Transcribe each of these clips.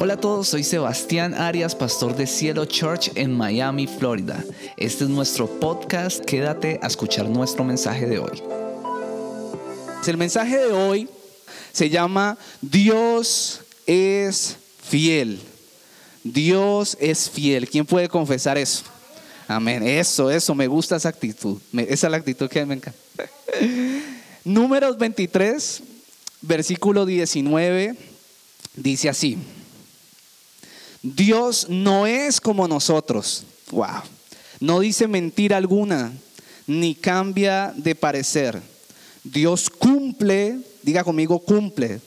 Hola a todos, soy Sebastián Arias, pastor de Cielo Church en Miami, Florida. Este es nuestro podcast, quédate a escuchar nuestro mensaje de hoy. El mensaje de hoy se llama Dios es fiel. Dios es fiel. ¿Quién puede confesar eso? Amén. Eso, eso, me gusta esa actitud. esa es la actitud que me encanta. Números 23, versículo 19, dice así. Dios no es como nosotros. Wow. No dice mentira alguna, ni cambia de parecer. Dios cumple, diga conmigo, cumple.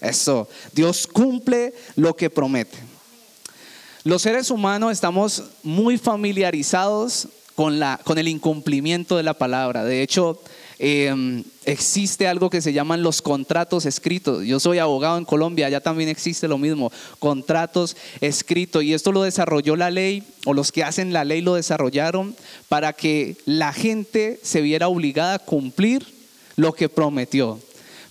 Eso, Dios cumple lo que promete. Los seres humanos estamos muy familiarizados con, la, con el incumplimiento de la palabra. De hecho, Em, existe algo que se llaman los contratos escritos. Yo soy abogado en Colombia, allá también existe lo mismo, contratos escritos. Y esto lo desarrolló la ley, o los que hacen la ley lo desarrollaron para que la gente se viera obligada a cumplir lo que prometió.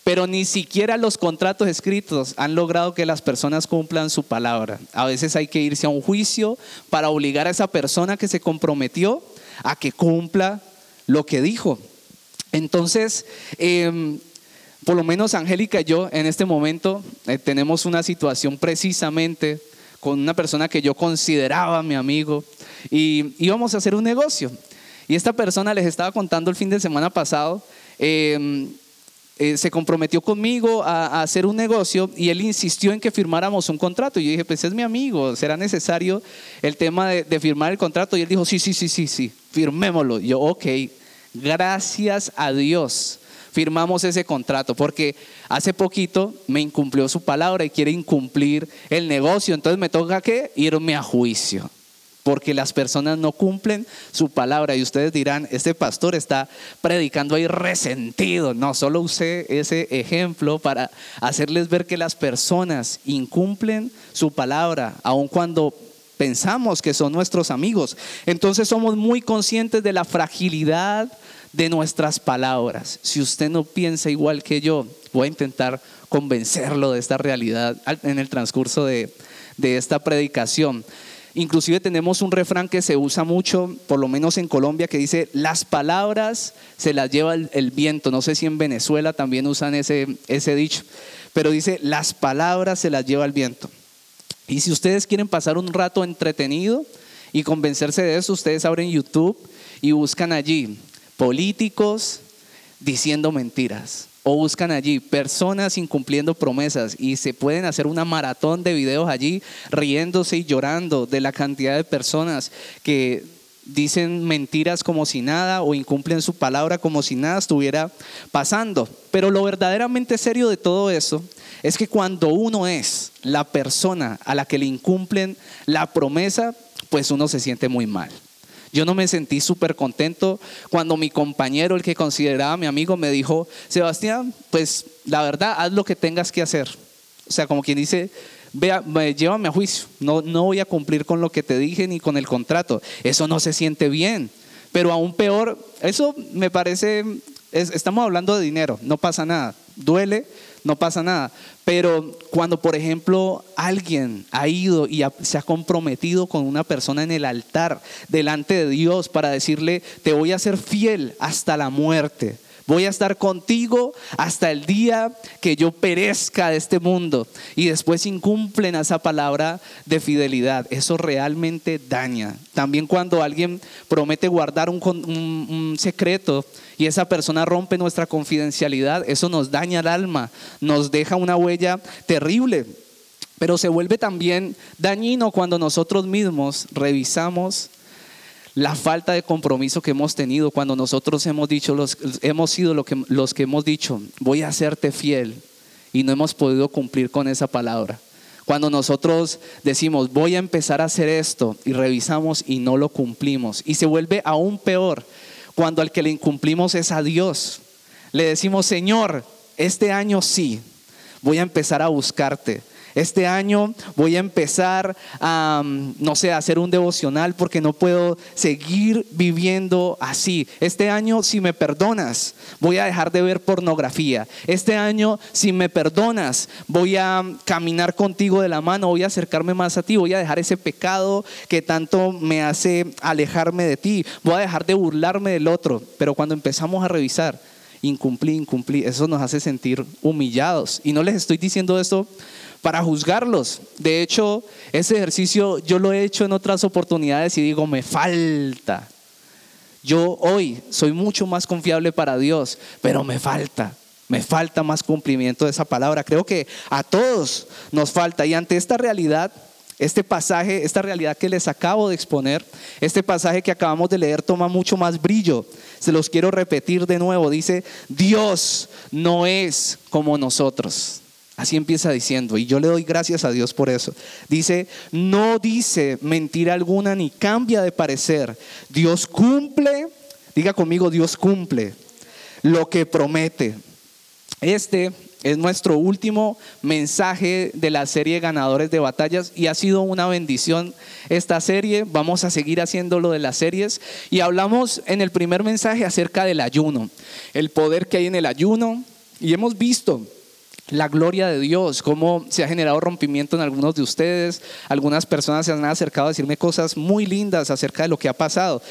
Pero ni siquiera los contratos escritos han logrado que las personas cumplan su palabra. A veces hay que irse a un juicio para obligar a esa persona que se comprometió a que cumpla lo que dijo. Entonces, em, por lo menos Angélica y yo en este momento eh, tenemos una situación precisamente con una persona que yo consideraba mi amigo y íbamos a hacer un negocio. Y esta persona les estaba contando el fin de semana pasado, em, eh, se comprometió conmigo a, hacer un negocio y él insistió en que firmáramos un contrato. Y yo dije, pues es mi amigo, será necesario el tema de, firmar el contrato. Y él dijo, sí, sí, sí, sí, sí, firmémoslo. Y yo, ok. Gracias a Dios firmamos ese contrato porque hace poquito me incumplió su palabra y quiere incumplir el negocio. Entonces me toca que irme a juicio porque las personas no cumplen su palabra. Y ustedes dirán, este pastor está predicando ahí resentido. No, solo usé ese ejemplo para hacerles ver que las personas incumplen su palabra, aun cuando pensamos que son nuestros amigos. Entonces somos muy conscientes de la fragilidad de nuestras palabras. Si usted no piensa igual que yo, voy a intentar convencerlo de esta realidad en el transcurso de, esta predicación. Inclusive tenemos un refrán que se usa mucho, por lo menos en Colombia, que dice, las palabras se las lleva el, el viento. No sé si en Venezuela también usan ese, ese dicho, pero dice, las palabras se las lleva el viento. Y si ustedes quieren pasar un rato entretenido y convencerse de eso, ustedes abren YouTube y buscan allí políticos diciendo mentiras. O buscan allí personas incumpliendo promesas y se pueden hacer una maratón de videos allí riéndose y llorando de la cantidad de personas que dicen mentiras como si nada o incumplen su palabra como si nada estuviera pasando. Pero lo verdaderamente serio de todo eso es que cuando uno es la persona a la que le incumplen la promesa, pues uno se siente muy mal. Yo no me sentí súper contento cuando mi compañero, el que consideraba mi amigo, me dijo, Sebastián, pues la verdad, haz lo que tengas que hacer. O sea, como quien dice, vea, llévame a juicio, no, no voy a cumplir con lo que te dije ni con el contrato. Eso no se siente bien. Pero aún peor, eso me parece, estamos hablando de dinero, no pasa nada. Duele, no pasa nada. Pero cuando, por ejemplo, alguien ha ido y se ha comprometido con una persona en el altar delante de Dios para decirle, te voy a ser fiel hasta la muerte. Voy a estar contigo hasta el día que yo perezca de este mundo. Y después incumplen esa palabra de fidelidad. Eso realmente daña. También cuando alguien promete guardar un, un secreto y esa persona rompe nuestra confidencialidad, eso nos daña el alma, nos deja una huella terrible. Pero se vuelve también dañino cuando nosotros mismos revisamos la falta de compromiso que hemos tenido cuando nosotros hemos dicho, los, hemos sido los que hemos dicho, voy a hacerte fiel y no hemos podido cumplir con esa palabra. Cuando nosotros decimos, voy a empezar a hacer esto y revisamos y no lo cumplimos. Y se vuelve aún peor cuando al que le incumplimos es a Dios. Le decimos, Señor, este año sí, voy a empezar a buscarte. Este año voy a empezar a, mm, no sé, a hacer un devocional porque no puedo seguir viviendo así. Este año, si me perdonas, voy a dejar de ver pornografía. Este año, si me perdonas, voy a caminar contigo de la mano, voy a acercarme más a ti, voy a dejar ese pecado que tanto me hace alejarme de ti, voy a dejar de burlarme del otro. Pero cuando empezamos a revisar, incumplí, incumplí, eso nos hace sentir humillados. Y no les estoy diciendo esto para juzgarlos. De hecho, ese ejercicio yo lo he hecho en otras oportunidades y digo, me falta. Yo hoy soy mucho más confiable para Dios, pero me falta. Me falta más cumplimiento de esa palabra. Creo que a todos nos falta. Y ante esta realidad, este pasaje, esta realidad que les acabo de exponer, este pasaje que acabamos de leer toma mucho más brillo. Se los quiero repetir de nuevo. Dice, Dios no es como nosotros. Así empieza diciendo, y yo le doy gracias a Dios por eso. Dice, no dice mentira alguna ni cambia de parecer. Dios cumple, diga conmigo, Dios cumple lo que promete. Este es nuestro último mensaje de la serie Ganadores de Batallas y ha sido una bendición esta serie. Vamos a seguir haciéndolo de las series y hablamos en el primer mensaje acerca del ayuno, el poder que hay en el ayuno y hemos visto la gloria de Dios, cómo se ha generado rompimiento en algunos de ustedes. Algunas personas se han acercado a decirme cosas muy lindas acerca de lo que ha pasado.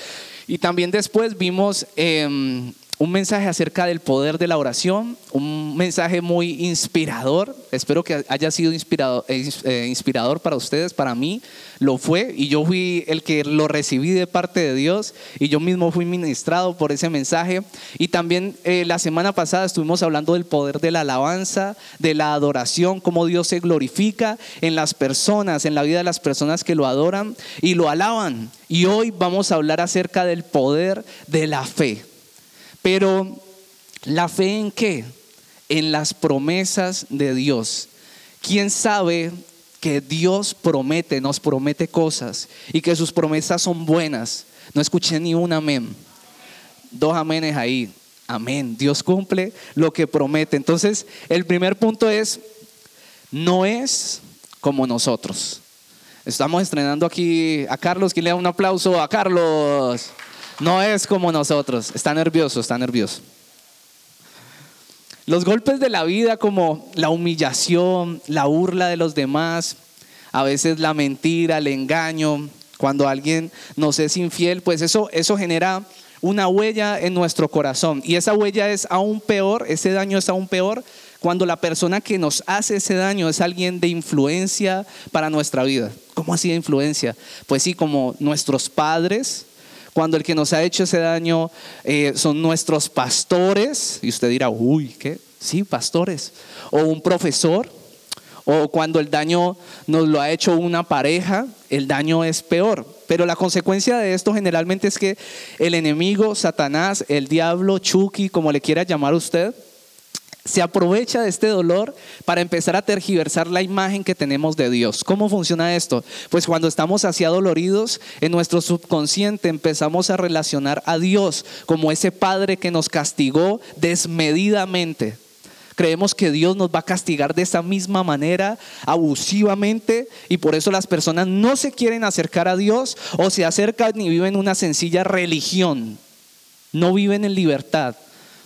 Y también después vimos em, un mensaje acerca del poder de la oración, un mensaje muy inspirador. Espero que haya sido inspirador, eh, inspirador para ustedes, para mí lo fue y yo fui el que lo recibí de parte de Dios y yo mismo fui ministrado por ese mensaje. Y también eh, la semana pasada estuvimos hablando del poder de la alabanza, de la adoración, cómo Dios se glorifica en las personas, en la vida de las personas que lo adoran y lo alaban. Y hoy vamos a hablar acerca del poder de la fe. Pero la fe en qué? En las promesas de Dios. ¿Quién sabe que Dios promete, nos promete cosas y que sus promesas son buenas? No escuché ni un amén. Dos amenes ahí. Amén. Dios cumple lo que promete. Entonces, el primer punto es, no es como nosotros. Estamos estrenando aquí a Carlos. ¿Quién le da un aplauso a Carlos? No es como nosotros. Está nervioso, está nervioso. Los golpes de la vida como la humillación, la burla de los demás, a veces la mentira, el engaño, cuando alguien nos es infiel, pues eso, eso genera una huella en nuestro corazón. Y esa huella es aún peor, ese daño es aún peor cuando la persona que nos hace ese daño es alguien de influencia para nuestra vida. ¿Cómo así de influencia? Pues sí, como nuestros padres, cuando el que nos ha hecho ese daño eh, son nuestros pastores, y usted dirá, uy, ¿qué? Sí, pastores, o un profesor, o cuando el daño nos lo ha hecho una pareja, el daño es peor. Pero la consecuencia de esto generalmente es que el enemigo, Satanás, el diablo, Chucky, como le quiera llamar usted, se aprovecha de este dolor para empezar a tergiversar la imagen que tenemos de Dios. ¿Cómo funciona esto? Pues cuando estamos así doloridos, en nuestro subconsciente empezamos a relacionar a Dios como ese Padre que nos castigó desmedidamente. Creemos que Dios nos va a castigar de esa misma manera, abusivamente, y por eso las personas no se quieren acercar a Dios o se acercan y viven una sencilla religión. No viven en libertad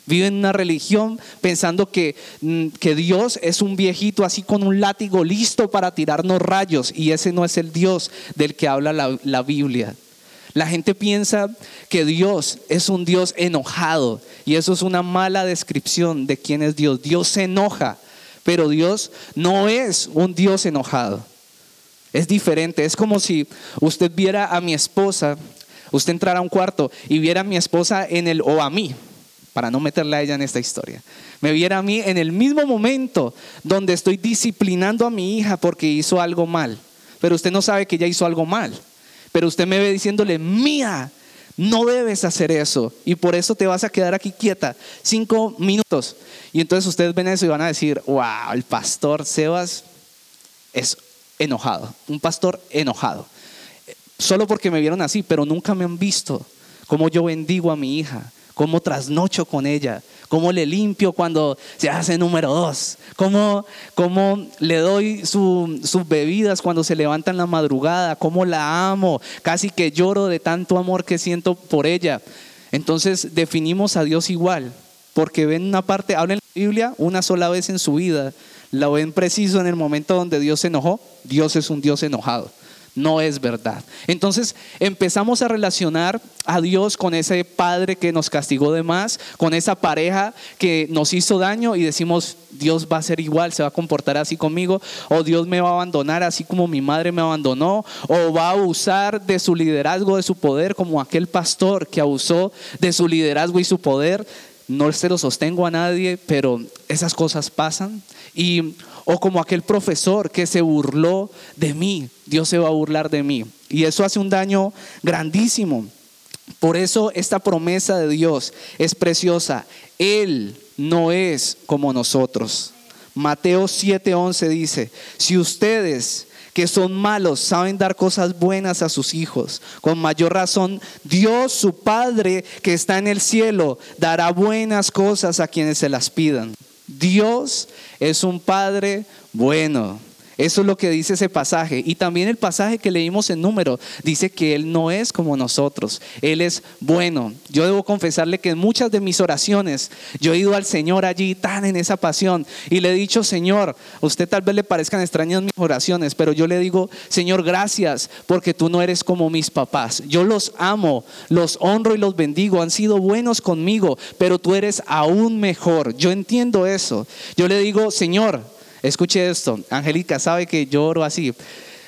Viven una religión pensando que, mm, que Dios es un viejito así con un látigo listo para tirarnos rayos y ese no es el Dios del que habla la, la Biblia. La gente piensa que Dios es un Dios enojado y eso es una mala descripción de quién es Dios. Dios se enoja, pero Dios no es un Dios enojado. Es diferente, es como si usted viera a mi esposa, usted entrara a un cuarto y viera a mi esposa en el o a mí, para no meterle a ella en esta historia, me viera a mí en el mismo momento donde estoy disciplinando a mi hija porque hizo algo mal, pero usted no sabe que ella hizo algo mal, pero usted me ve diciéndole, mía, no debes hacer eso y por eso te vas a quedar aquí quieta cinco minutos. Y entonces ustedes ven eso y van a decir, wow, el pastor Sebas es enojado, un pastor enojado. Solo porque me vieron así, pero nunca me han visto cómo yo bendigo a mi hija, cómo trasnocho con ella, cómo le limpio cuando se hace número dos, cómo, cómo le doy sus bebidas cuando se levanta en la madrugada, cómo la amo, casi que lloro de tanto amor que siento por ella. Entonces definimos a Dios igual, porque ven una parte, hablen la Biblia una sola vez en su vida, la ven preciso en el momento donde Dios se enojó, Dios es un Dios enojado no es verdad. Entonces empezamos a relacionar a Dios con ese padre que nos castigó de más, con esa pareja que nos hizo daño y decimos, Dios va a ser igual, se va a comportar así conmigo, o Dios me va a abandonar así como mi madre me abandonó, o va a abusar de su liderazgo, de su poder, como aquel pastor que abusó de su liderazgo y su poder. No se lo sostengo a nadie, pero esas cosas pasan. Y o como aquel profesor que se burló de mí, Dios se va a burlar de mí. Y eso hace un daño grandísimo. Por eso esta promesa de Dios es preciosa. Él no es como nosotros. Mateo 7:11 dice, si ustedes que son malos saben dar cosas buenas a sus hijos, con mayor razón Dios, su Padre que está en el cielo, dará buenas cosas a quienes se las pidan. Dios es un Padre bueno. Eso es lo que dice ese pasaje. Y también el pasaje que leímos en número dice que Él no es como nosotros. Él es bueno. Yo debo confesarle que en muchas de mis oraciones yo he ido al Señor allí tan en esa pasión y le he dicho, Señor, a usted tal vez le parezcan extrañas mis oraciones, pero yo le digo, Señor, gracias porque tú no eres como mis papás. Yo los amo, los honro y los bendigo. Han sido buenos conmigo, pero tú eres aún mejor. Yo entiendo eso. Yo le digo, Señor, Escuche esto, Angélica sabe que lloro así.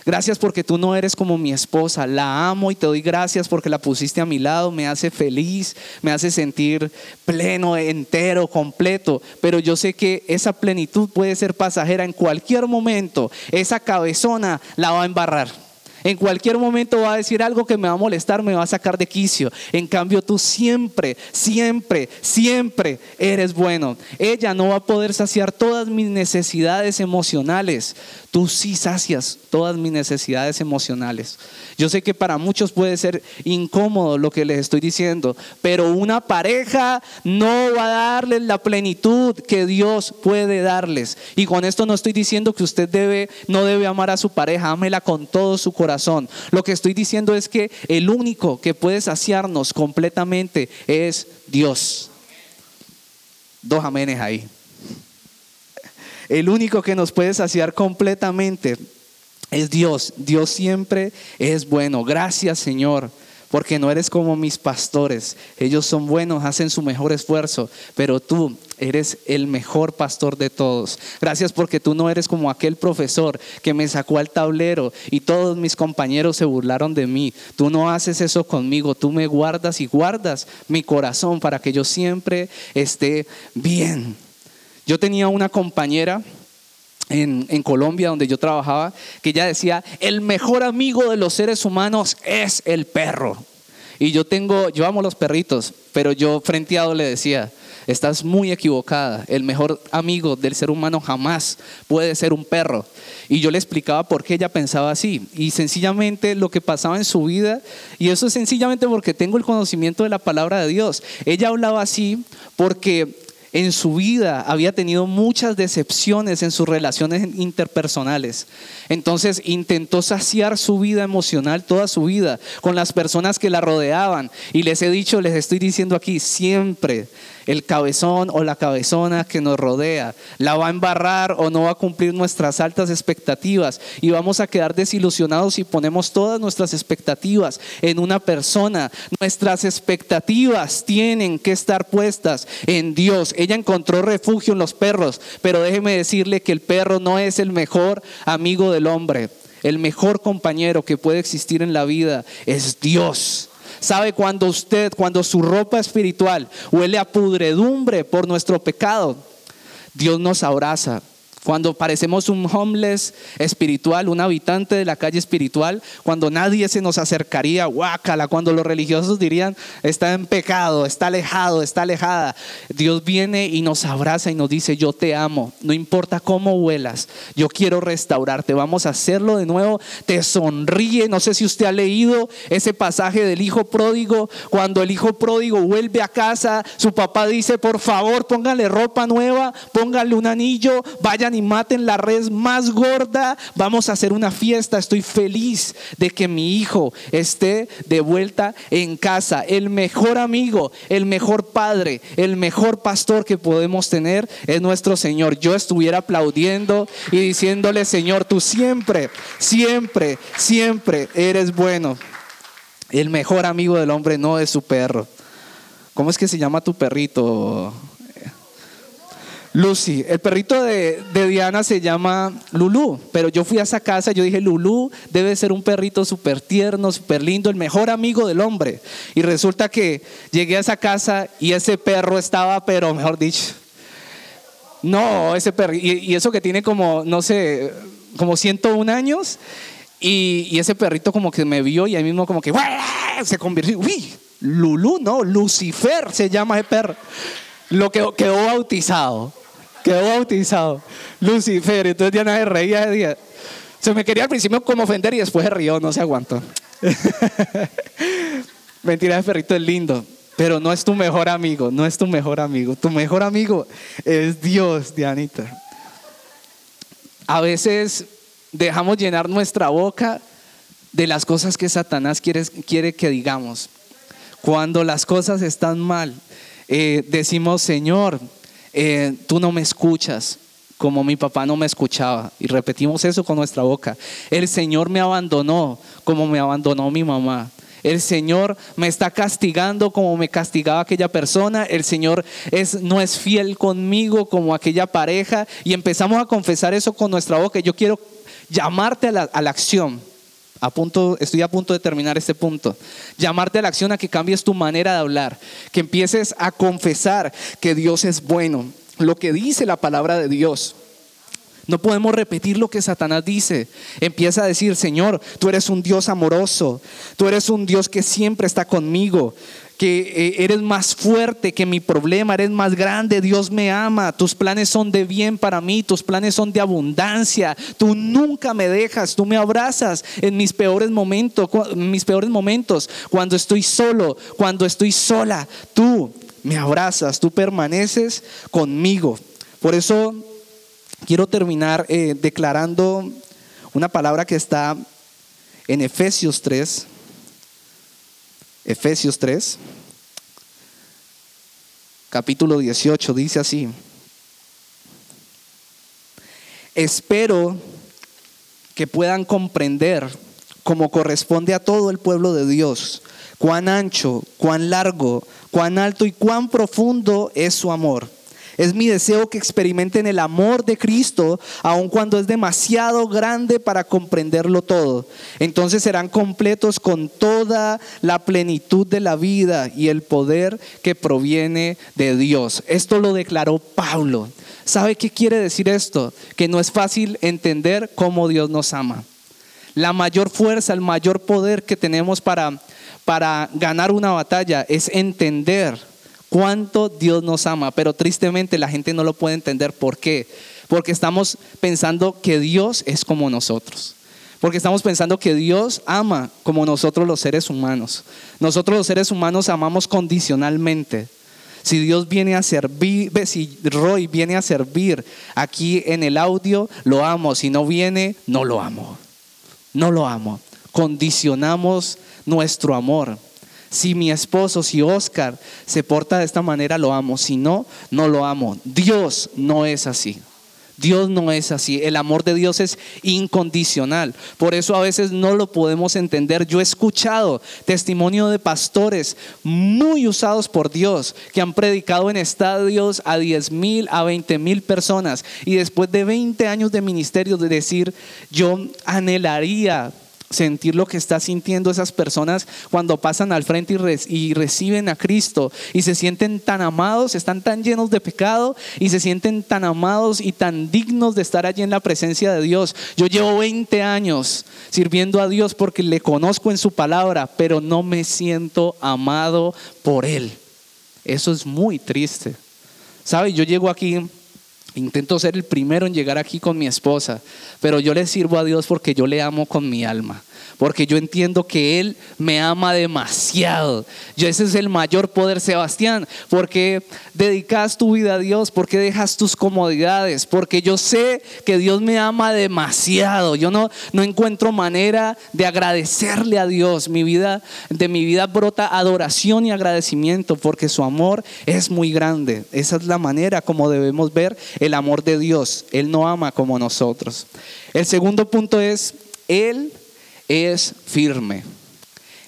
Gracias porque tú no eres como mi esposa. La amo y te doy gracias porque la pusiste a mi lado. Me hace feliz, me hace sentir pleno, entero, completo. Pero yo sé que esa plenitud puede ser pasajera en cualquier momento. Esa cabezona la va a embarrar. En cualquier momento va a decir algo que me va a molestar, me va a sacar de quicio. En cambio, tú siempre, siempre, siempre eres bueno. Ella no va a poder saciar todas mis necesidades emocionales. Tú sí sacias todas mis necesidades emocionales. Yo sé que para muchos puede ser incómodo lo que les estoy diciendo, pero una pareja no va a darles la plenitud que Dios puede darles. Y con esto no estoy diciendo que usted debe, no debe amar a su pareja, ámela con todo su corazón. Lo que estoy diciendo es que el único que puede saciarnos completamente es Dios. Dos amenes ahí. El único que nos puede saciar completamente es Dios. Dios siempre es bueno. Gracias Señor, porque no eres como mis pastores. Ellos son buenos, hacen su mejor esfuerzo, pero tú eres el mejor pastor de todos. Gracias porque tú no eres como aquel profesor que me sacó al tablero y todos mis compañeros se burlaron de mí. Tú no haces eso conmigo, tú me guardas y guardas mi corazón para que yo siempre esté bien. Yo tenía una compañera en, Colombia donde yo trabajaba que ella decía, el mejor amigo de los seres humanos es el perro. Y yo tengo, yo amo los perritos, pero yo frenteado le decía, estás muy equivocada, el mejor amigo del ser humano jamás puede ser un perro. Y yo le explicaba por qué ella pensaba así. Y sencillamente lo que pasaba en su vida, y eso es sencillamente porque tengo el conocimiento de la palabra de Dios. Ella hablaba así porque en su vida había tenido muchas decepciones en sus relaciones interpersonales. Entonces intentó saciar su vida emocional, toda su vida, con las personas que la rodeaban. Y les he dicho, les estoy diciendo aquí, siempre el cabezón o la cabezona que nos rodea. La va a embarrar o no va a cumplir nuestras altas expectativas y vamos a quedar desilusionados si ponemos todas nuestras expectativas en una persona. Nuestras expectativas tienen que estar puestas en Dios. Ella encontró refugio en los perros, pero déjeme decirle que el perro no es el mejor amigo del hombre. El mejor compañero que puede existir en la vida es Dios. ¿Sabe cuando usted, cuando su ropa espiritual huele a pudredumbre por nuestro pecado? Dios nos abraza Cuando parecemos un homeless espiritual, un habitante de la calle espiritual, cuando nadie se nos acercaría, guácala, cuando los religiosos dirían, está en pecado, está alejado, está alejada. Dios viene y nos abraza y nos dice, yo te amo, no importa cómo huelas, yo quiero restaurarte, vamos a hacerlo de nuevo. Te sonríe, no sé si usted ha leído ese pasaje del hijo pródigo, cuando el hijo pródigo vuelve a casa, su papá dice, por favor, póngale ropa nueva, póngale un anillo, vayan y maten la res más gorda, vamos a hacer una fiesta, estoy feliz de que mi hijo esté de vuelta en casa, el mejor amigo, el mejor padre, el mejor pastor que podemos tener es nuestro Señor. Yo estuviera aplaudiendo y diciéndole, Señor, tú siempre, siempre, siempre eres bueno. El mejor amigo del hombre no es su perro. ¿Cómo es que se llama tu perrito? Lucy. El perrito de, Diana se llama Lulu, pero yo fui a esa casa y yo dije, Lulu debe ser un perrito súper tierno, súper lindo, el mejor amigo del hombre. Y resulta que llegué a esa casa y ese perro estaba, pero mejor dicho, no, ese perro, y, eso que tiene como, no sé, como 101 años, y, ese perrito como que me vio y ahí mismo como que se convirtió, uy, Lulu, no, Lucifer se llama ese perro. Lo que quedó bautizado quedó bautizado. Lucifer, entonces Diana se reía de día. Se me quería al principio como ofender y después se rió, no se aguantó. Mentira, ese perrito es lindo, pero no es tu mejor amigo, no es tu mejor amigo. Tu mejor amigo es Dios, Dianita. A veces dejamos llenar nuestra boca de las cosas que Satanás quiere, quiere que digamos. Cuando las cosas están mal, eh, decimos, Señor, eh, tú no me escuchas como mi papá no me escuchaba. Y repetimos eso con nuestra boca. El Señor me abandonó como me abandonó mi mamá. El Señor me está castigando como me castigaba aquella persona. El Señor es, no es fiel conmigo como aquella pareja. Y empezamos a confesar eso con nuestra boca. Yo quiero llamarte a la, a la acción estoy a punto de terminar este punto. Llamarte a la acción a que cambies tu manera de hablar, que empieces a confesar que Dios es bueno, lo que dice la palabra de Dios. No podemos repetir lo que Satanás dice. Empieza a decir, Señor, tú eres un Dios amoroso, tú eres un Dios que siempre está conmigo que eh, eres más fuerte que mi problema, eres más grande, Dios me ama, tus planes son de bien para mí, tus planes son de abundancia, tú nunca me dejas, tú me abrazas en mis peores momentos, mis peores momentos, cuando estoy solo, cuando estoy sola, tú me abrazas, tú permaneces conmigo. Por eso quiero terminar eh, declarando una palabra que está en Efesios 3, Efesios 3, capítulo 18, dice así. Espero que puedan comprender, como corresponde a todo el pueblo de Dios, cuán ancho, cuán largo, cuán alto y cuán profundo es su amor es mi deseo que experimenten el amor de Cristo, aun cuando es demasiado grande para comprenderlo todo. Entonces serán completos con toda la plenitud de la vida y el poder que proviene de Dios. Esto lo declaró Pablo. ¿Sabe qué quiere decir esto? Que no es fácil entender cómo Dios nos ama. La mayor fuerza, el mayor poder que tenemos para, para ganar una batalla es entender cuánto Dios nos ama, pero tristemente la gente no lo puede entender. ¿Por qué? Porque estamos pensando que Dios es como nosotros. Porque estamos pensando que Dios ama como nosotros los seres humanos. Nosotros los seres humanos amamos condicionalmente. Si Dios viene a servir, si Roy viene a servir aquí en el audio, lo amo. Si no viene, no lo amo. No lo amo. Condicionamos nuestro amor. Si mi esposo, si Oscar se porta de esta manera, lo amo. Si no, no lo amo. Dios no es así. Dios no es así. El amor de Dios es incondicional. Por eso a veces no lo podemos entender. Yo he escuchado testimonio de pastores muy usados por Dios que han predicado en estadios a 10 mil, a 20 mil personas. Y después de 20 años de ministerio, de decir, yo anhelaría sentir lo que está sintiendo esas personas cuando pasan al frente y, y, reciben a Cristo y se sienten tan amados, están tan llenos de pecado y se sienten tan amados y tan dignos de estar allí en la presencia de Dios. Yo llevo 20 años sirviendo a Dios porque le conozco en su palabra, pero no me siento amado por Él. Eso es muy triste. ¿Sabe? Yo llego aquí Intento ser el primero en llegar aquí con mi esposa, pero yo le sirvo a Dios porque yo le amo con mi alma porque yo entiendo que Él me ama demasiado. Yo, ese es el mayor poder, Sebastián, porque dedicas tu vida a Dios, porque dejas tus comodidades, porque yo sé que Dios me ama demasiado. Yo no, no encuentro manera de agradecerle a Dios. Mi vida, de mi vida brota adoración y agradecimiento, porque su amor es muy grande. Esa es la manera como debemos ver el amor de Dios. Él no ama como nosotros. El segundo punto es, Él es firme.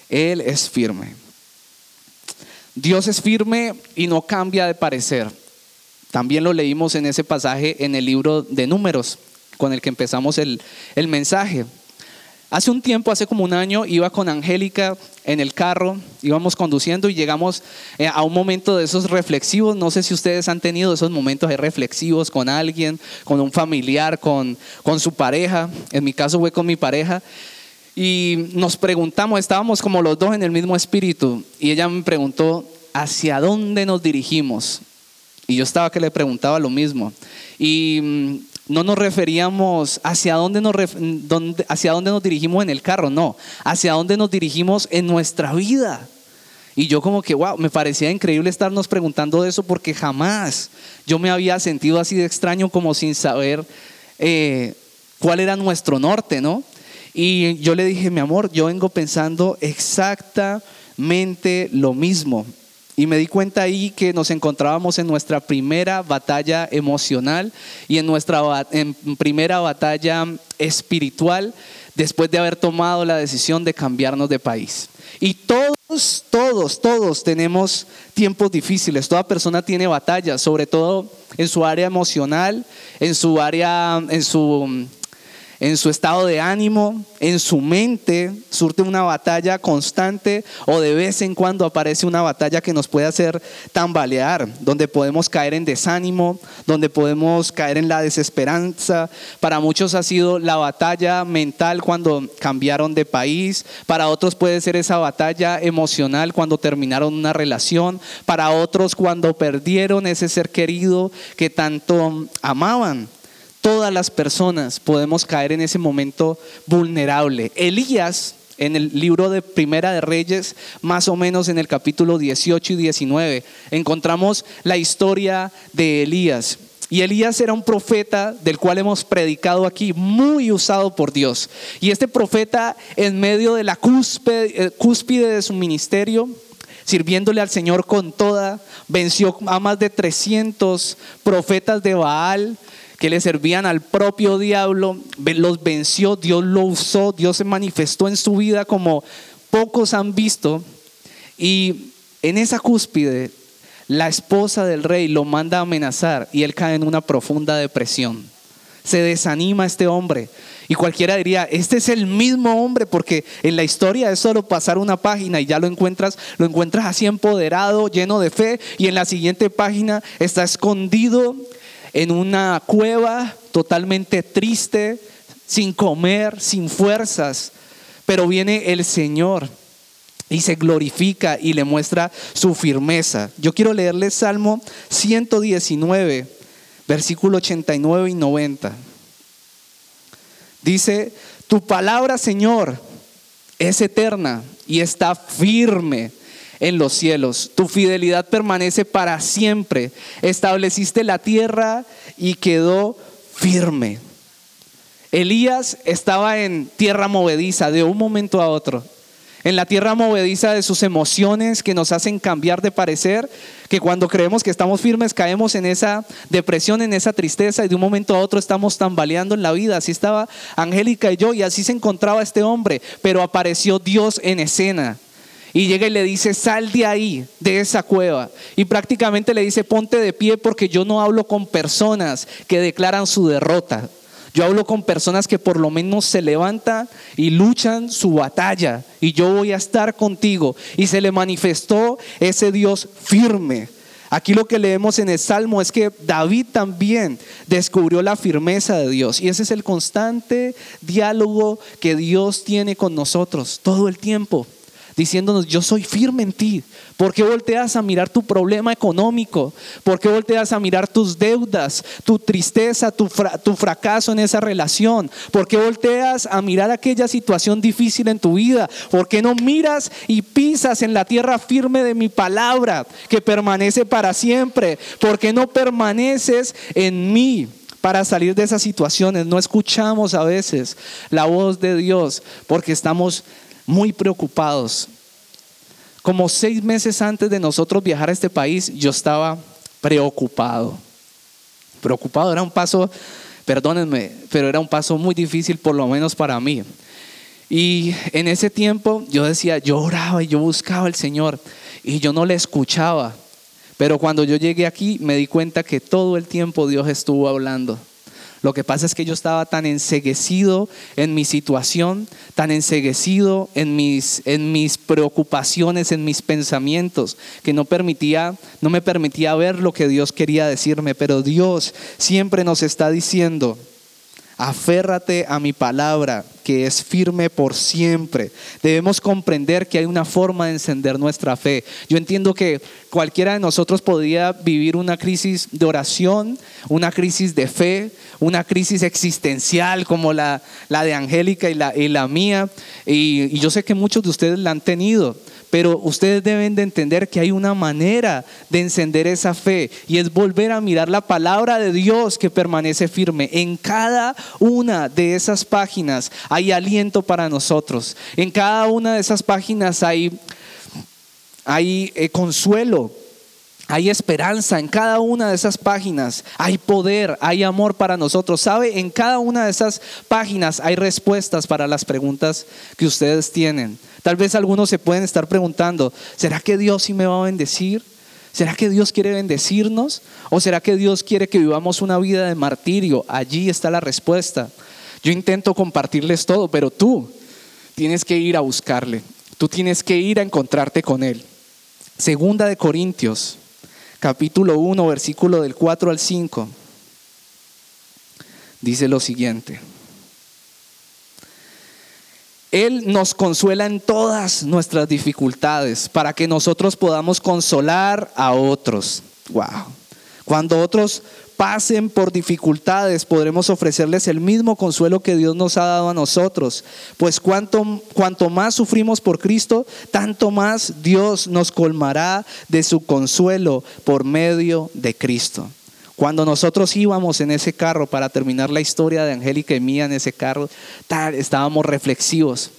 Él es firme. Dios es firme y no cambia de parecer. También lo leímos en ese pasaje en el libro de números con el que empezamos el, el mensaje. Hace un tiempo, hace como un año, iba con Angélica en el carro, íbamos conduciendo y llegamos eh, a un momento de esos reflexivos. No sé si ustedes han tenido esos momentos de reflexivos con alguien, con un familiar, con, con su pareja. En mi caso fue con mi pareja y nos preguntamos, estábamos como los dos en el mismo espíritu, y ella me preguntó, ¿hacia dónde nos dirigimos? Y yo estaba que le preguntaba lo mismo. Y mm, no nos referíamos hacia dónde nos, hacia dónde nos dirigimos en el carro, no, hacia dónde nos dirigimos en nuestra vida. Y yo como que, wow, me parecía increíble estarnos preguntando eso porque jamás yo me había sentido así de extraño como sin saber eh, cuál era nuestro norte, ¿no? Y yo le dije, mi amor, yo vengo pensando exactamente lo mismo. Y me di cuenta ahí que nos encontrábamos en nuestra primera batalla emocional y en nuestra en primera batalla espiritual después de haber tomado la decisión de cambiarnos de país. Y todos, todos, todos tenemos tiempos difíciles. Toda persona tiene batallas, sobre todo en su área emocional, en su área, en su en su estado de ánimo, en su mente, surte una batalla constante o de vez en cuando aparece una batalla que nos puede hacer tambalear, donde podemos caer en desánimo, donde podemos caer en la desesperanza. Para muchos ha sido la batalla mental cuando cambiaron de país, para otros puede ser esa batalla emocional cuando terminaron una relación, para otros cuando perdieron ese ser querido que tanto amaban. Todas las personas podemos caer en ese momento vulnerable. Elías, en el libro de Primera de Reyes, más o menos en el capítulo 18 y 19, encontramos la historia de Elías. Y Elías era un profeta del cual hemos predicado aquí, muy usado por Dios. Y este profeta, en medio de la cúspide, eh, cúspide de su ministerio, sirviéndole al Señor con toda, venció a más de 300 profetas de Baal, que le servían al propio diablo, los venció, Dios lo usó, Dios se manifestó en su vida como pocos han visto. Y en esa cúspide, la esposa del rey lo manda a amenazar y él cae en una profunda depresión. Se desanima este hombre. Y cualquiera diría, este es el mismo hombre, porque en la historia es solo pasar una página y ya lo encuentras, lo encuentras así empoderado, lleno de fe, y en la siguiente página está escondido en una cueva totalmente triste, sin comer, sin fuerzas. Pero viene el Señor y se glorifica y le muestra su firmeza. Yo quiero leerle Salmo 119, versículo 89 y 90. Dice, tu palabra, Señor, es eterna y está firme en los cielos. Tu fidelidad permanece para siempre. Estableciste la tierra y quedó firme. Elías estaba en tierra movediza de un momento a otro. En la tierra movediza de sus emociones que nos hacen cambiar de parecer, que cuando creemos que estamos firmes caemos en esa depresión, en esa tristeza y de un momento a otro estamos tambaleando en la vida. Así estaba Angélica y yo y así se encontraba este hombre, pero apareció Dios en escena y llega y le dice, sal de ahí, de esa cueva. Y prácticamente le dice, ponte de pie porque yo no hablo con personas que declaran su derrota. Yo hablo con personas que por lo menos se levantan y luchan su batalla y yo voy a estar contigo. Y se le manifestó ese Dios firme. Aquí lo que leemos en el Salmo es que David también descubrió la firmeza de Dios. Y ese es el constante diálogo que Dios tiene con nosotros todo el tiempo diciéndonos, yo soy firme en ti. ¿Por qué volteas a mirar tu problema económico? ¿Por qué volteas a mirar tus deudas, tu tristeza, tu, tu fracaso en esa relación? ¿Por qué volteas a mirar aquella situación difícil en tu vida? ¿Por qué no miras y pisas en la tierra firme de mi palabra que permanece para siempre? ¿Por qué no permaneces en mí? para salir de esas situaciones. No escuchamos a veces la voz de Dios porque estamos muy preocupados. Como seis meses antes de nosotros viajar a este país, yo estaba preocupado. Preocupado, era un paso, perdónenme, pero era un paso muy difícil, por lo menos para mí. Y en ese tiempo yo decía, yo oraba y yo buscaba al Señor y yo no le escuchaba. Pero cuando yo llegué aquí me di cuenta que todo el tiempo Dios estuvo hablando. Lo que pasa es que yo estaba tan enseguecido en mi situación, tan enseguecido en mis, en mis preocupaciones, en mis pensamientos, que no, permitía, no me permitía ver lo que Dios quería decirme. Pero Dios siempre nos está diciendo, Aférrate a mi palabra, que es firme por siempre. Debemos comprender que hay una forma de encender nuestra fe. Yo entiendo que cualquiera de nosotros podría vivir una crisis de oración, una crisis de fe, una crisis existencial como la, la de Angélica y la, y la mía. y yo sé que muchos de ustedes la han tenido. Pero ustedes deben de entender que hay una manera de encender esa fe y es volver a mirar la palabra de Dios que permanece firme. En cada una de esas páginas hay aliento para nosotros. En cada una de esas páginas hay, hay eh, consuelo. Hay esperanza en cada una de esas páginas, hay poder, hay amor para nosotros. ¿Sabe? En cada una de esas páginas hay respuestas para las preguntas que ustedes tienen. Tal vez algunos se pueden estar preguntando, ¿será que Dios sí me va a bendecir? ¿Será que Dios quiere bendecirnos? ¿O será que Dios quiere que vivamos una vida de martirio? Allí está la respuesta. Yo intento compartirles todo, pero tú tienes que ir a buscarle. Tú tienes que ir a encontrarte con Él. Segunda de Corintios, capítulo 1, versículo del 4 al 5. Dice lo siguiente. Él nos consuela en todas nuestras dificultades para que nosotros podamos consolar a otros. Wow. Cuando otros pasen por dificultades, podremos ofrecerles el mismo consuelo que Dios nos ha dado a nosotros. Pues cuanto, cuanto más sufrimos por Cristo, tanto más Dios nos colmará de su consuelo por medio de Cristo. Cuando nosotros íbamos en ese carro para terminar la historia de Angélica y mía en ese carro, estábamos reflexivos.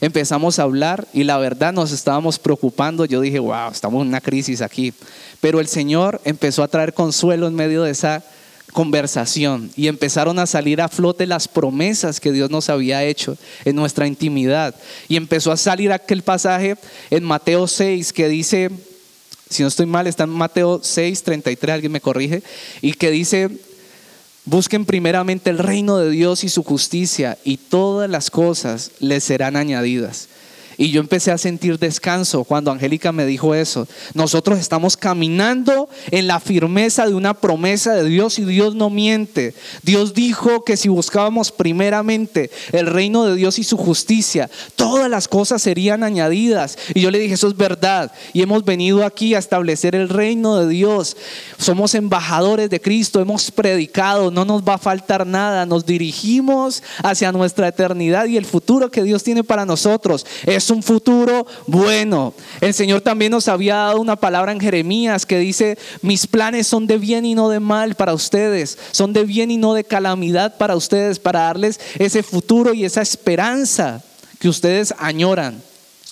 Empezamos a hablar y la verdad nos estábamos preocupando. Yo dije, wow, estamos en una crisis aquí. Pero el Señor empezó a traer consuelo en medio de esa conversación y empezaron a salir a flote las promesas que Dios nos había hecho en nuestra intimidad. Y empezó a salir aquel pasaje en Mateo 6 que dice, si no estoy mal, está en Mateo 6, 33, alguien me corrige, y que dice, busquen primeramente el reino de Dios y su justicia, y todas las cosas les serán añadidas. Y yo empecé a sentir descanso cuando Angélica me dijo eso. Nosotros estamos caminando en la firmeza de una promesa de Dios y Dios no miente. Dios dijo que si buscábamos primeramente el reino de Dios y su justicia, todas las cosas serían añadidas. Y yo le dije, eso es verdad. Y hemos venido aquí a establecer el reino de Dios. Somos embajadores de Cristo, hemos predicado, no nos va a faltar nada. Nos dirigimos hacia nuestra eternidad y el futuro que Dios tiene para nosotros. Es un futuro bueno. El Señor también nos había dado una palabra en Jeremías que dice, mis planes son de bien y no de mal para ustedes, son de bien y no de calamidad para ustedes, para darles ese futuro y esa esperanza que ustedes añoran.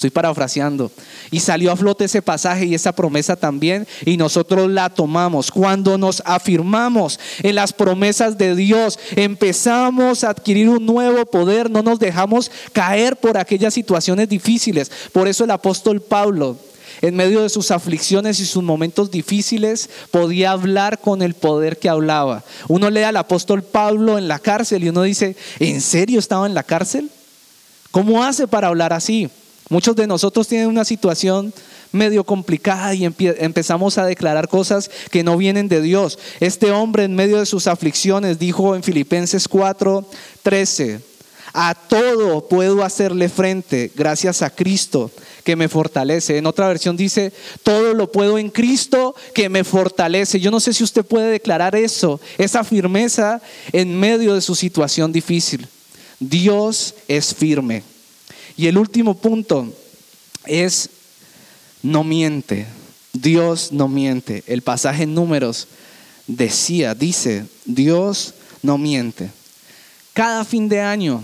Estoy parafraseando. Y salió a flote ese pasaje y esa promesa también y nosotros la tomamos. Cuando nos afirmamos en las promesas de Dios, empezamos a adquirir un nuevo poder, no nos dejamos caer por aquellas situaciones difíciles. Por eso el apóstol Pablo en medio de sus aflicciones y sus momentos difíciles, podía hablar con el poder que hablaba. Uno lee al apóstol Pablo en la cárcel y uno dice, ¿en serio estaba en la cárcel? ¿Cómo hace para hablar así? Muchos de nosotros tienen una situación medio complicada y empezamos a declarar cosas que no vienen de Dios. Este hombre en medio de sus aflicciones dijo en Filipenses 4, 13, a todo puedo hacerle frente gracias a Cristo que me fortalece. En otra versión dice, todo lo puedo en Cristo que me fortalece. Yo no sé si usted puede declarar eso, esa firmeza en medio de su situación difícil. Dios es firme. Y el último punto es, no miente. Dios no miente. El pasaje en números decía, dice, Dios no miente. Cada fin de año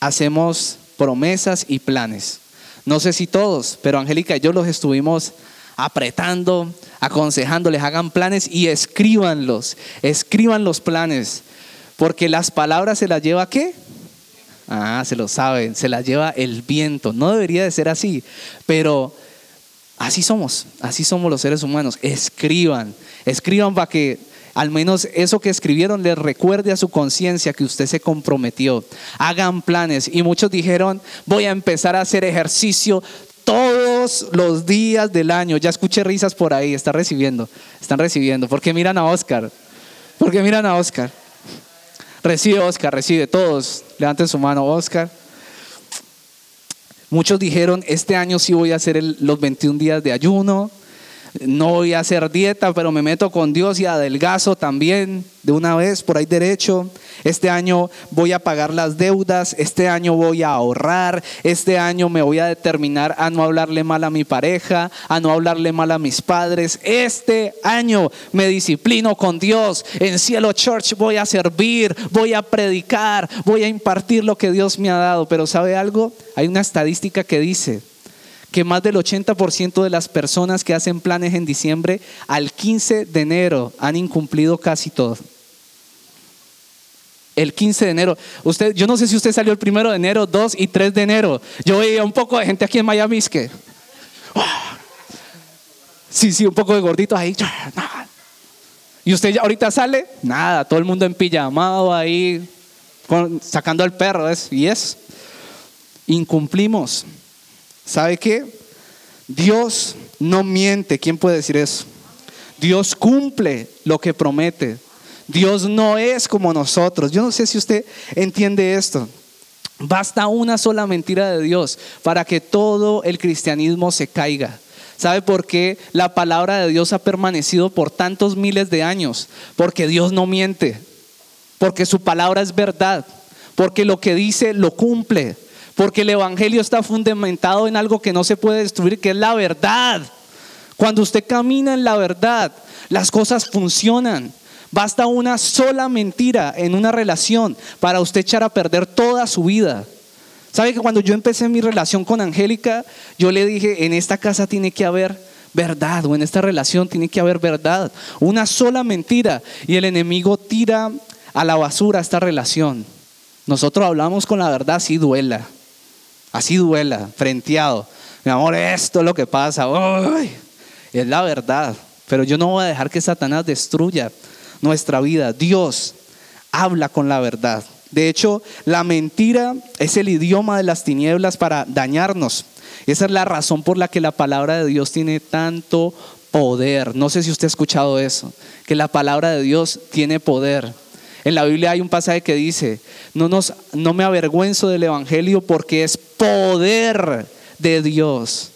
hacemos promesas y planes. No sé si todos, pero Angélica y yo los estuvimos apretando, aconsejándoles, hagan planes y escríbanlos, escriban los planes, porque las palabras se las lleva qué? Ah, se lo saben, se las lleva el viento. No debería de ser así, pero así somos, así somos los seres humanos. Escriban, escriban para que al menos eso que escribieron les recuerde a su conciencia que usted se comprometió. Hagan planes. Y muchos dijeron, voy a empezar a hacer ejercicio todos los días del año. Ya escuché risas por ahí, están recibiendo, están recibiendo. Porque miran a Oscar, porque miran a Oscar. Recibe Oscar, recibe todos. Levanten su mano, Oscar. Muchos dijeron, este año sí voy a hacer los 21 días de ayuno no voy a hacer dieta, pero me meto con Dios y adelgazo también de una vez por ahí derecho. Este año voy a pagar las deudas, este año voy a ahorrar, este año me voy a determinar a no hablarle mal a mi pareja, a no hablarle mal a mis padres. Este año me disciplino con Dios. En Cielo Church voy a servir, voy a predicar, voy a impartir lo que Dios me ha dado. Pero ¿sabe algo? Hay una estadística que dice que más del 80% de las personas que hacen planes en diciembre al 15 de enero han incumplido casi todo. El 15 de enero. Usted, yo no sé si usted salió el primero de enero, 2 y 3 de enero. Yo veía un poco de gente aquí en Miami que. Sí, sí, un poco de gorditos ahí. Y usted ya ahorita sale, nada, todo el mundo en pijamado ahí, sacando al perro. y es. Incumplimos. ¿Sabe qué? Dios no miente. ¿Quién puede decir eso? Dios cumple lo que promete. Dios no es como nosotros. Yo no sé si usted entiende esto. Basta una sola mentira de Dios para que todo el cristianismo se caiga. ¿Sabe por qué la palabra de Dios ha permanecido por tantos miles de años? Porque Dios no miente, porque su palabra es verdad, porque lo que dice lo cumple. Porque el Evangelio está fundamentado en algo que no se puede destruir, que es la verdad. Cuando usted camina en la verdad, las cosas funcionan. Basta una sola mentira en una relación para usted echar a perder toda su vida. ¿Sabe que cuando yo empecé mi relación con Angélica, yo le dije, en esta casa tiene que haber verdad o en esta relación tiene que haber verdad. Una sola mentira y el enemigo tira a la basura esta relación. Nosotros hablamos con la verdad si duela. Así duela, frenteado. Mi amor, esto es lo que pasa. es la verdad. Pero yo no voy a dejar que Satanás destruya nuestra vida. Dios habla con la verdad. De hecho, la mentira es el idioma de las tinieblas para dañarnos. Esa es la razón por la que la palabra de Dios tiene tanto poder. No sé si usted ha escuchado eso, que la palabra de Dios tiene poder. En la Biblia hay un pasaje que dice, no, nos, no me avergüenzo del Evangelio porque es poder de Dios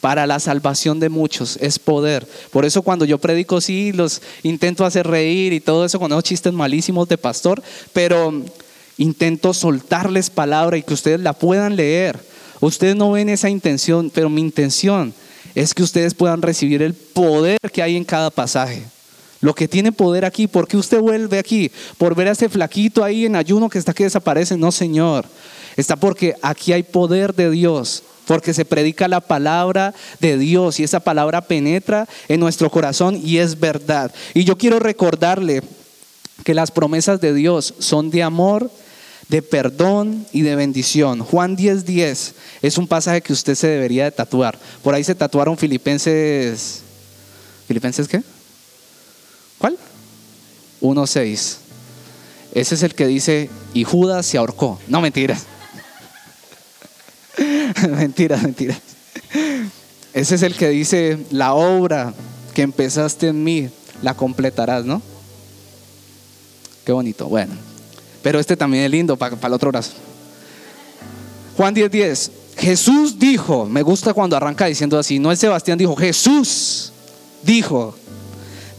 para la salvación de muchos, es poder. Por eso cuando yo predico, sí, los intento hacer reír y todo eso con esos chistes malísimos de pastor, pero intento soltarles palabra y que ustedes la puedan leer. Ustedes no ven esa intención, pero mi intención es que ustedes puedan recibir el poder que hay en cada pasaje. Lo que tiene poder aquí, ¿por qué usted vuelve aquí? ¿Por ver a ese flaquito ahí en ayuno que está que desaparece? No, Señor. Está porque aquí hay poder de Dios, porque se predica la palabra de Dios y esa palabra penetra en nuestro corazón y es verdad. Y yo quiero recordarle que las promesas de Dios son de amor, de perdón y de bendición. Juan 10:10 10 es un pasaje que usted se debería de tatuar. Por ahí se tatuaron Filipenses ¿Filipenses qué? ¿Cuál? 1:6. Ese es el que dice, y Judas se ahorcó. No, mentira. mentira, mentira. Ese es el que dice, la obra que empezaste en mí, la completarás, ¿no? Qué bonito. Bueno, pero este también es lindo para, el otro brazo. Juan 10:10. 10. Jesús dijo, me gusta cuando arranca diciendo así, no es Sebastián dijo, Jesús dijo,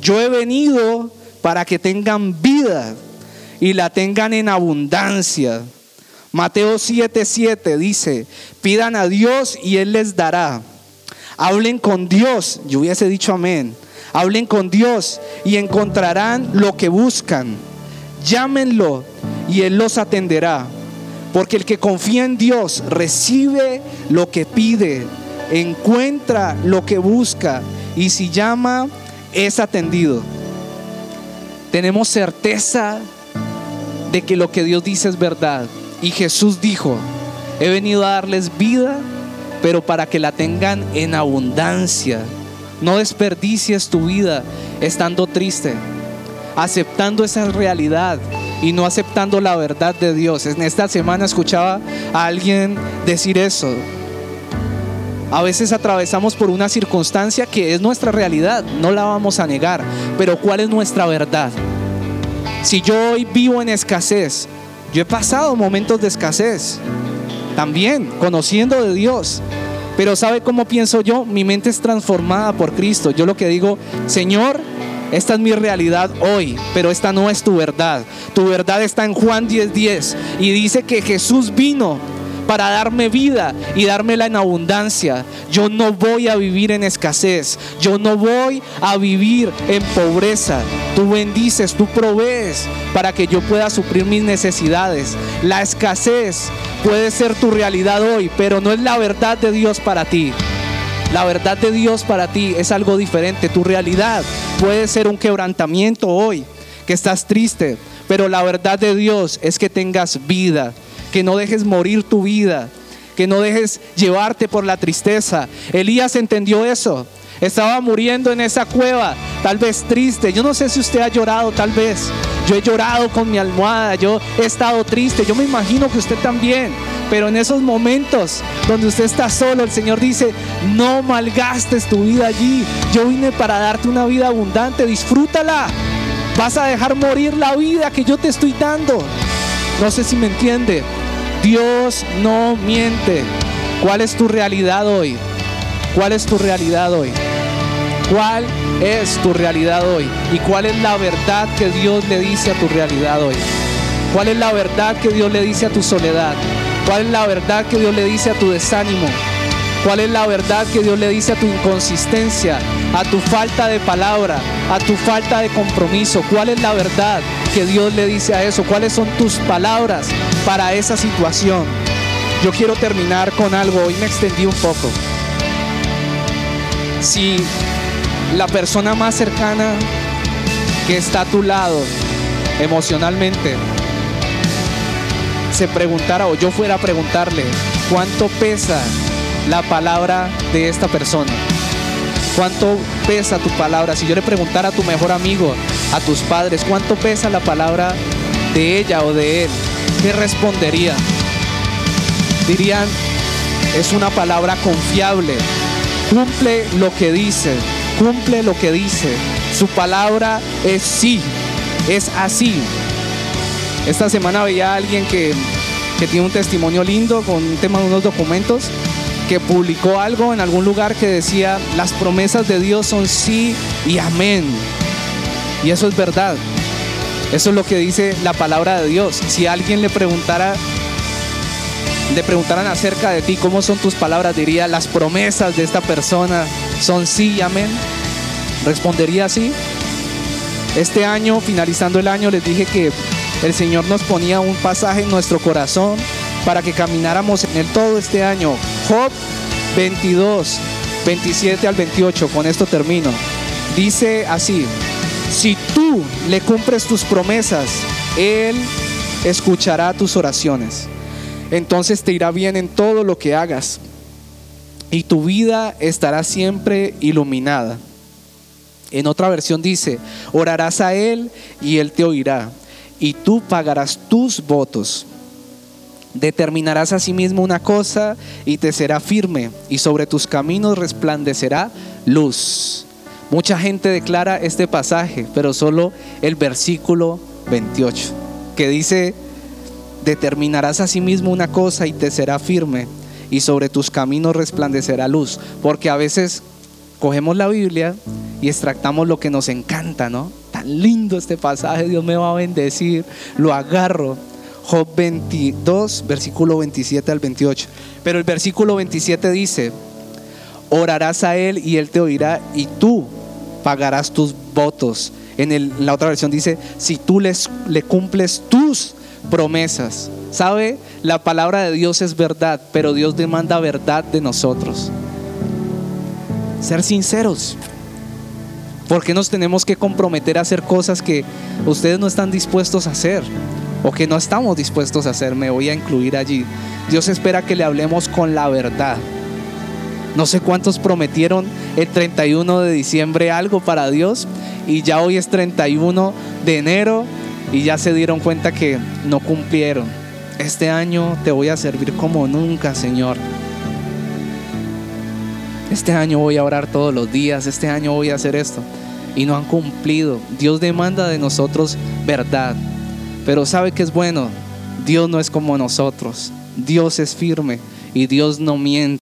yo he venido para que tengan vida y la tengan en abundancia. Mateo 7:7 dice, pidan a Dios y Él les dará. Hablen con Dios, yo hubiese dicho amén. Hablen con Dios y encontrarán lo que buscan. Llámenlo y Él los atenderá. Porque el que confía en Dios recibe lo que pide, encuentra lo que busca y si llama es atendido. Tenemos certeza de que lo que Dios dice es verdad. Y Jesús dijo, he venido a darles vida, pero para que la tengan en abundancia. No desperdicies tu vida estando triste, aceptando esa realidad y no aceptando la verdad de Dios. En esta semana escuchaba a alguien decir eso. A veces atravesamos por una circunstancia que es nuestra realidad, no la vamos a negar, pero ¿cuál es nuestra verdad? Si yo hoy vivo en escasez, yo he pasado momentos de escasez, también conociendo de Dios. Pero ¿sabe cómo pienso yo? Mi mente es transformada por Cristo. Yo lo que digo, Señor, esta es mi realidad hoy, pero esta no es tu verdad. Tu verdad está en Juan 10:10 10, y dice que Jesús vino para darme vida y dármela en abundancia. Yo no voy a vivir en escasez. Yo no voy a vivir en pobreza. Tú bendices, tú provees para que yo pueda suplir mis necesidades. La escasez puede ser tu realidad hoy, pero no es la verdad de Dios para ti. La verdad de Dios para ti es algo diferente. Tu realidad puede ser un quebrantamiento hoy, que estás triste, pero la verdad de Dios es que tengas vida, que no dejes morir tu vida, que no dejes llevarte por la tristeza. Elías entendió eso. Estaba muriendo en esa cueva, tal vez triste. Yo no sé si usted ha llorado, tal vez. Yo he llorado con mi almohada, yo he estado triste. Yo me imagino que usted también. Pero en esos momentos donde usted está solo, el Señor dice, no malgastes tu vida allí. Yo vine para darte una vida abundante, disfrútala. Vas a dejar morir la vida que yo te estoy dando. No sé si me entiende. Dios no miente. ¿Cuál es tu realidad hoy? ¿Cuál es tu realidad hoy? ¿Cuál es tu realidad hoy? ¿Y cuál es la verdad que Dios le dice a tu realidad hoy? ¿Cuál es la verdad que Dios le dice a tu soledad? ¿Cuál es la verdad que Dios le dice a tu desánimo? ¿Cuál es la verdad que Dios le dice a tu inconsistencia, a tu falta de palabra, a tu falta de compromiso? ¿Cuál es la verdad que Dios le dice a eso? ¿Cuáles son tus palabras para esa situación? Yo quiero terminar con algo, hoy me extendí un poco. Si la persona más cercana que está a tu lado emocionalmente se preguntara o yo fuera a preguntarle cuánto pesa la palabra de esta persona. ¿Cuánto pesa tu palabra? Si yo le preguntara a tu mejor amigo, a tus padres, ¿cuánto pesa la palabra de ella o de él? ¿Qué respondería? Dirían, es una palabra confiable, cumple lo que dice, cumple lo que dice. Su palabra es sí, es así. Esta semana veía a alguien que, que tiene un testimonio lindo con un tema de unos documentos que publicó algo en algún lugar que decía, las promesas de Dios son sí y amén. Y eso es verdad. Eso es lo que dice la palabra de Dios. Si alguien le preguntara, le preguntaran acerca de ti, ¿cómo son tus palabras? Diría, las promesas de esta persona son sí y amén. Respondería así. Este año, finalizando el año, les dije que el Señor nos ponía un pasaje en nuestro corazón para que camináramos en él todo este año. Job 22, 27 al 28, con esto termino. Dice así, si tú le cumples tus promesas, Él escuchará tus oraciones. Entonces te irá bien en todo lo que hagas y tu vida estará siempre iluminada. En otra versión dice, orarás a Él y Él te oirá y tú pagarás tus votos. Determinarás a sí mismo una cosa y te será firme y sobre tus caminos resplandecerá luz. Mucha gente declara este pasaje, pero solo el versículo 28, que dice, determinarás a sí mismo una cosa y te será firme y sobre tus caminos resplandecerá luz. Porque a veces cogemos la Biblia y extractamos lo que nos encanta, ¿no? Tan lindo este pasaje, Dios me va a bendecir, lo agarro. Job 22, versículo 27 al 28. Pero el versículo 27 dice, orarás a Él y Él te oirá y tú pagarás tus votos. En, la otra versión dice, si tú les, le cumples tus promesas. ¿Sabe? La palabra de Dios es verdad, pero Dios demanda verdad de nosotros. Ser sinceros. Porque nos tenemos que comprometer a hacer cosas que ustedes no están dispuestos a hacer? O que no estamos dispuestos a hacer. Me voy a incluir allí. Dios espera que le hablemos con la verdad. No sé cuántos prometieron el 31 de diciembre algo para Dios y ya hoy es 31 de enero y ya se dieron cuenta que no cumplieron. Este año te voy a servir como nunca, Señor. Este año voy a orar todos los días, este año voy a hacer esto. Y no han cumplido. Dios demanda de nosotros verdad. Pero sabe que es bueno. Dios no es como nosotros. Dios es firme y Dios no miente.